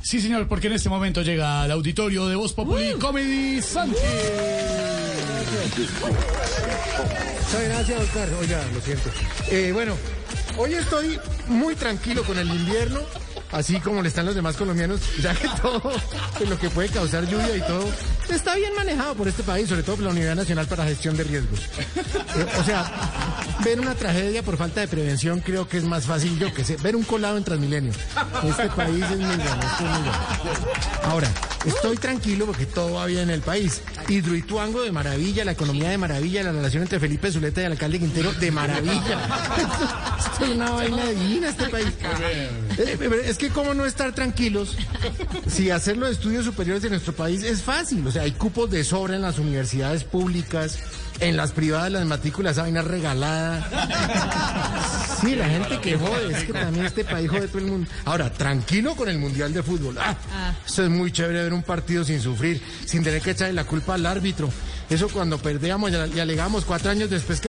Sí, señor, porque en este momento llega al auditorio de Voz Populi Comedy Sánchez. Muchas gracias, Oscar. Oiga, lo siento. Eh, bueno, hoy estoy muy tranquilo con el invierno, así como le están los demás colombianos, ya que todo lo que puede causar lluvia y todo está bien manejado por este país, sobre todo por la Unidad Nacional para Gestión de Riesgos. Eh, o sea, ver una tragedia por falta de prevención creo que es más fácil yo que sé. Ver un colado en Transmilenio. Este país es muy bueno, es muy bueno. Ahora, estoy tranquilo porque todo va bien en el país. Hidroituango de maravilla, la economía de maravilla, la relación entre Felipe Zuleta y el alcalde Quintero de maravilla. Es una vaina divina este país. Eh, Es que cómo no estar tranquilos si hacer los estudios superiores de nuestro país es fácil. O sea, hay cupos de sobra en las universidades públicas, en las privadas las matrículas, esa vaina regalada. Sí, la gente que jode, es que también este país jode todo el mundo. Ahora, tranquilo con el Mundial de Fútbol. Ah, Eso es muy chévere ver un partido sin sufrir, sin tener que echarle la culpa al árbitro. Eso cuando perdíamos y alegamos cuatro años después que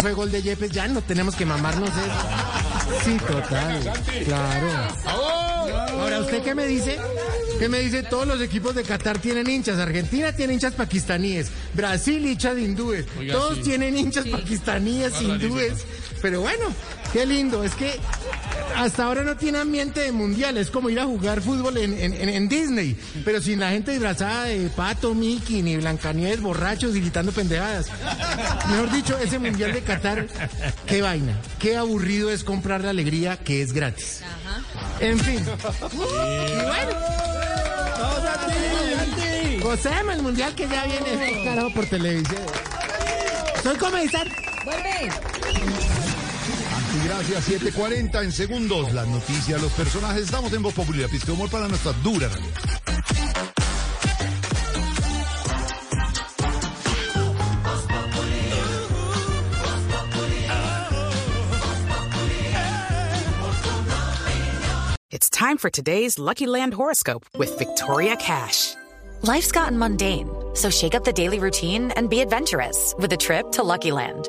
Fue gol de Yepes, ya no tenemos que mamarnos eso. Sí, total. Claro. Ahora, ¿usted qué me dice? ¿Qué me dice? Todos los equipos de Qatar tienen hinchas. Argentina tiene hinchas pakistaníes. Brasil hinchas hindúes. Oiga, Todos sí. tienen hinchas pakistaníes, hindúes. Pero bueno, qué lindo. Es que hasta ahora no tiene ambiente de mundial. Es como ir a jugar fútbol en, en- en- Disney. Pero sin la gente disfrazada de Pato, Mickey, ni Blancanieves, borrachos y gritando pendejadas. Mejor dicho, ese mundial de Qatar, qué vaina. Qué aburrido es comprar la alegría que es gratis. En fin. Y bueno. Gocemos el mundial que ya viene carajo por televisión. Soy comenzar. Gracias, 740 en segundos. Las noticias, los personajes. Estamos en Voz Populi, la pizca de humor para nuestra dura realidad. It's time for today's Lucky Land horoscope with Victoria Cash. Life's gotten mundane, so shake up the daily routine and be adventurous with a trip to Lucky Land.